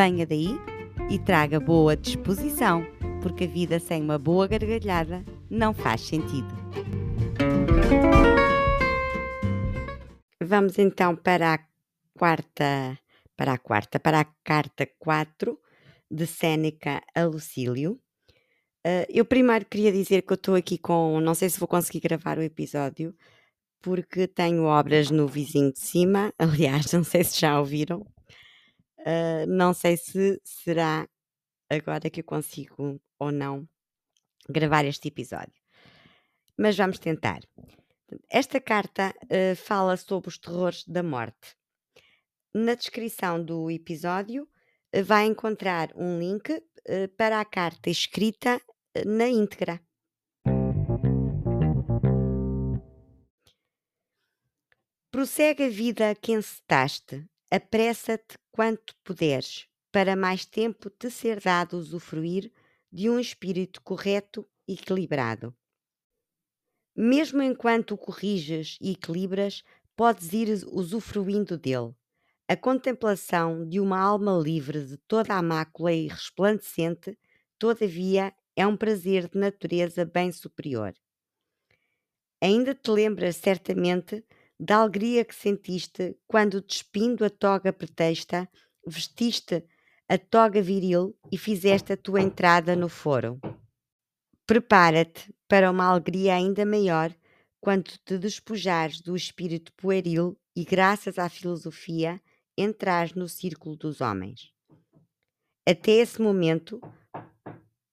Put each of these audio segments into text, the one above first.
Venha daí e traga boa disposição, porque a vida sem uma boa gargalhada não faz sentido. Vamos então para a quarta, para a quarta, para a carta 4 de Séneca a Lucílio. Uh, eu primeiro queria dizer que eu estou aqui com, não sei se vou conseguir gravar o episódio, porque tenho obras no vizinho de cima, aliás, não sei se já ouviram, Uh, não sei se será agora que eu consigo ou não gravar este episódio, mas vamos tentar. Esta carta uh, fala sobre os terrores da morte. Na descrição do episódio uh, vai encontrar um link para a carta escrita na íntegra. Prossegue a vida a que encetaste, apressa-te quanto puderes, para mais tempo te ser dado usufruir de um espírito correto e equilibrado. Mesmo enquanto o corriges e equilibras, podes ir usufruindo dele. A contemplação de uma alma livre de toda a mácula e resplandecente, todavia, é um prazer de natureza bem superior. Ainda te lembras certamente da alegria que sentiste quando, despindo a toga pretexta, vestiste a toga viril e fizeste a tua entrada no foro. Prepara-te para uma alegria ainda maior quando te despojares do espírito pueril e, graças à filosofia, entras no círculo dos homens. Até esse momento,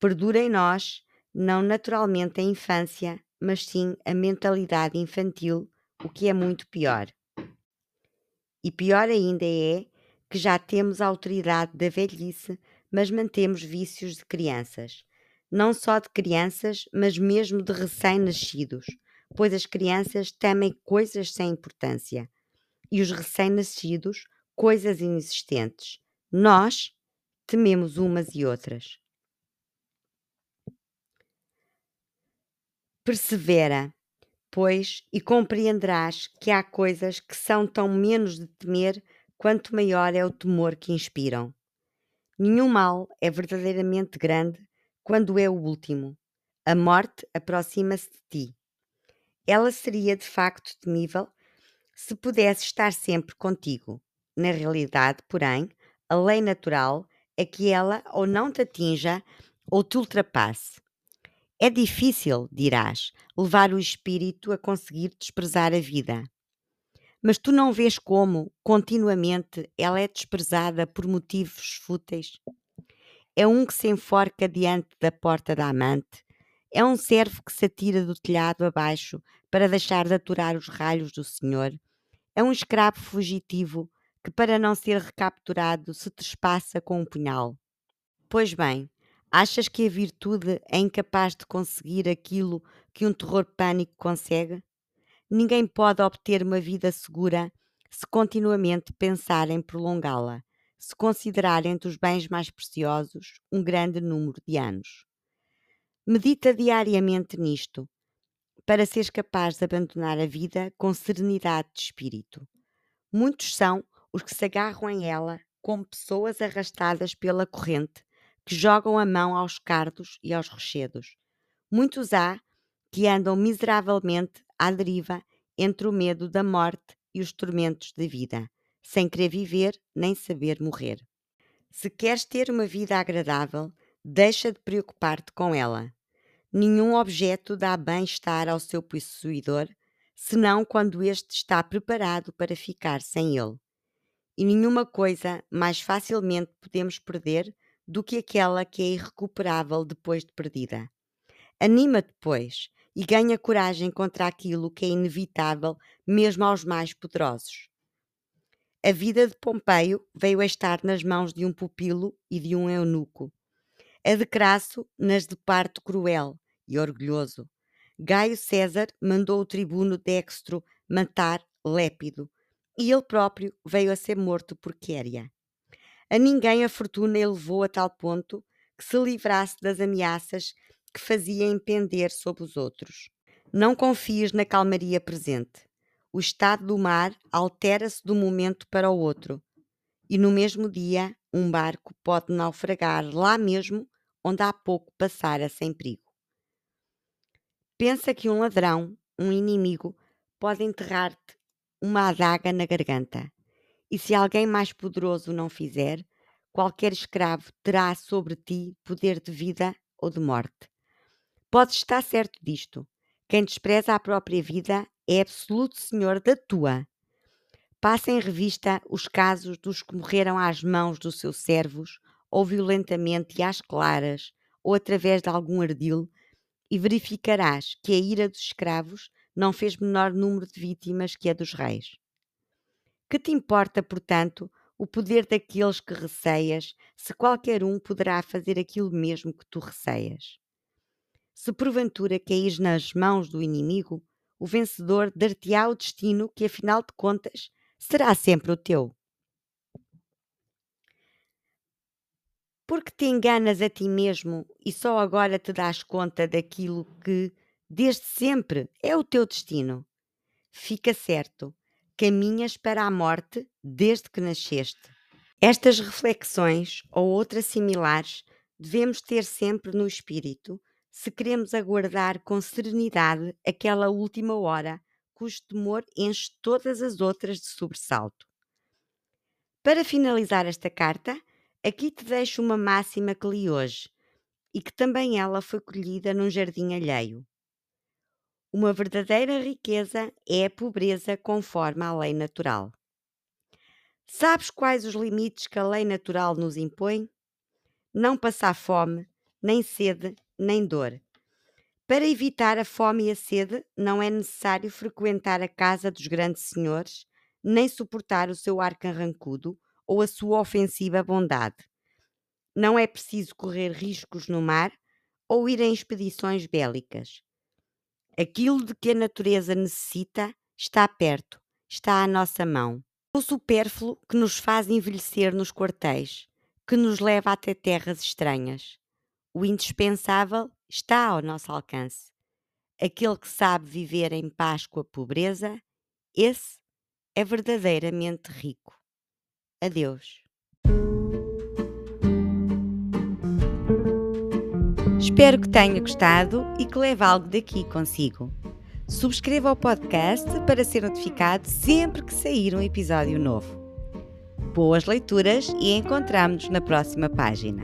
perdura em nós, não naturalmente a infância, mas sim a mentalidade infantil o que é muito pior. E pior ainda é que já temos a autoridade da velhice, mas mantemos vícios de crianças. Não só de crianças, mas mesmo de recém-nascidos, pois as crianças temem coisas sem importância e os recém-nascidos coisas inexistentes. Nós tememos umas e outras. Persevera, pois, e compreenderás que há coisas que são tão menos de temer quanto maior é o temor que inspiram. Nenhum mal é verdadeiramente grande quando é o último. A morte aproxima-se de ti. Ela seria de facto temível se pudesse estar sempre contigo. Na realidade, porém, a lei natural é que ela ou não te atinja ou te ultrapasse. É difícil, dirás, levar o espírito a conseguir desprezar a vida. Mas tu não vês como, continuamente, ela é desprezada por motivos fúteis? É um que se enforca diante da porta da amante? É um servo que se atira do telhado abaixo para deixar de aturar os ralhos do Senhor? É um escravo fugitivo que, para não ser recapturado, se trespassa com um punhal? Pois bem, Achas que a virtude é incapaz de conseguir aquilo que um terror pânico consegue? Ninguém pode obter uma vida segura se continuamente pensar em prolongá-la, se considerar entre os bens mais preciosos um grande número de anos. Medita diariamente nisto, para seres capaz de abandonar a vida com serenidade de espírito. Muitos são os que se agarram em ela como pessoas arrastadas pela corrente que jogam a mão aos cardos e aos rochedos. Muitos há que andam miseravelmente à deriva entre o medo da morte e os tormentos da vida, sem querer viver nem saber morrer. Se queres ter uma vida agradável, deixa de preocupar-te com ela. Nenhum objeto dá bem-estar ao seu possuidor, senão quando este está preparado para ficar sem ele. E nenhuma coisa mais facilmente podemos perder do que aquela que é irrecuperável depois de perdida. Anima-te, pois, e ganha coragem contra aquilo que é inevitável, mesmo aos mais poderosos. A vida de Pompeio veio a estar nas mãos de um pupilo e de um eunuco. A de Crasso nas de parto cruel e orgulhoso. Gaio César mandou o tribuno Dextro matar Lépido, e ele próprio veio a ser morto por Quéria. A ninguém a fortuna elevou a tal ponto que se livrasse das ameaças que fazia impender sobre os outros. Não confies na calmaria presente. O estado do mar altera-se de um momento para o outro, e no mesmo dia um barco pode naufragar lá mesmo onde há pouco passara sem perigo. Pensa que um ladrão, um inimigo, pode enterrar-te uma adaga na garganta. E se alguém mais poderoso não fizer, qualquer escravo terá sobre ti poder de vida ou de morte. Podes estar certo disto. Quem despreza a própria vida é absoluto senhor da tua. Passa em revista os casos dos que morreram às mãos dos seus servos, ou violentamente e às claras, ou através de algum ardil, e verificarás que a ira dos escravos não fez menor número de vítimas que a dos reis. Que te importa, portanto, o poder daqueles que receias, se qualquer um poderá fazer aquilo mesmo que tu receias? Se porventura caís nas mãos do inimigo, o vencedor dar-te-á o destino que, afinal de contas, será sempre o teu. Porque te enganas a ti mesmo e só agora te dás conta daquilo que, desde sempre, é o teu destino? Fica certo, caminhas para a morte desde que nasceste. Estas reflexões ou outras similares devemos ter sempre no espírito se queremos aguardar com serenidade aquela última hora cujo temor enche todas as outras de sobressalto. Para finalizar esta carta, aqui te deixo uma máxima que li hoje e que também ela foi colhida num jardim alheio. Uma verdadeira riqueza é a pobreza conforme à lei natural. Sabes quais os limites que a lei natural nos impõe? Não passar fome, nem sede, nem dor. Para evitar a fome e a sede, não é necessário frequentar a casa dos grandes senhores, nem suportar o seu ar carrancudo ou a sua ofensiva bondade. Não é preciso correr riscos no mar ou ir em expedições bélicas. Aquilo de que a natureza necessita está perto, está à nossa mão. O supérfluo que nos faz envelhecer nos quartéis, que nos leva até terras estranhas. O indispensável está ao nosso alcance. Aquele que sabe viver em paz com a pobreza, esse é verdadeiramente rico. Adeus. Espero que tenha gostado e que leve algo daqui consigo. Subscreva o podcast para ser notificado sempre que sair um episódio novo. Boas leituras e encontramos-nos na próxima página.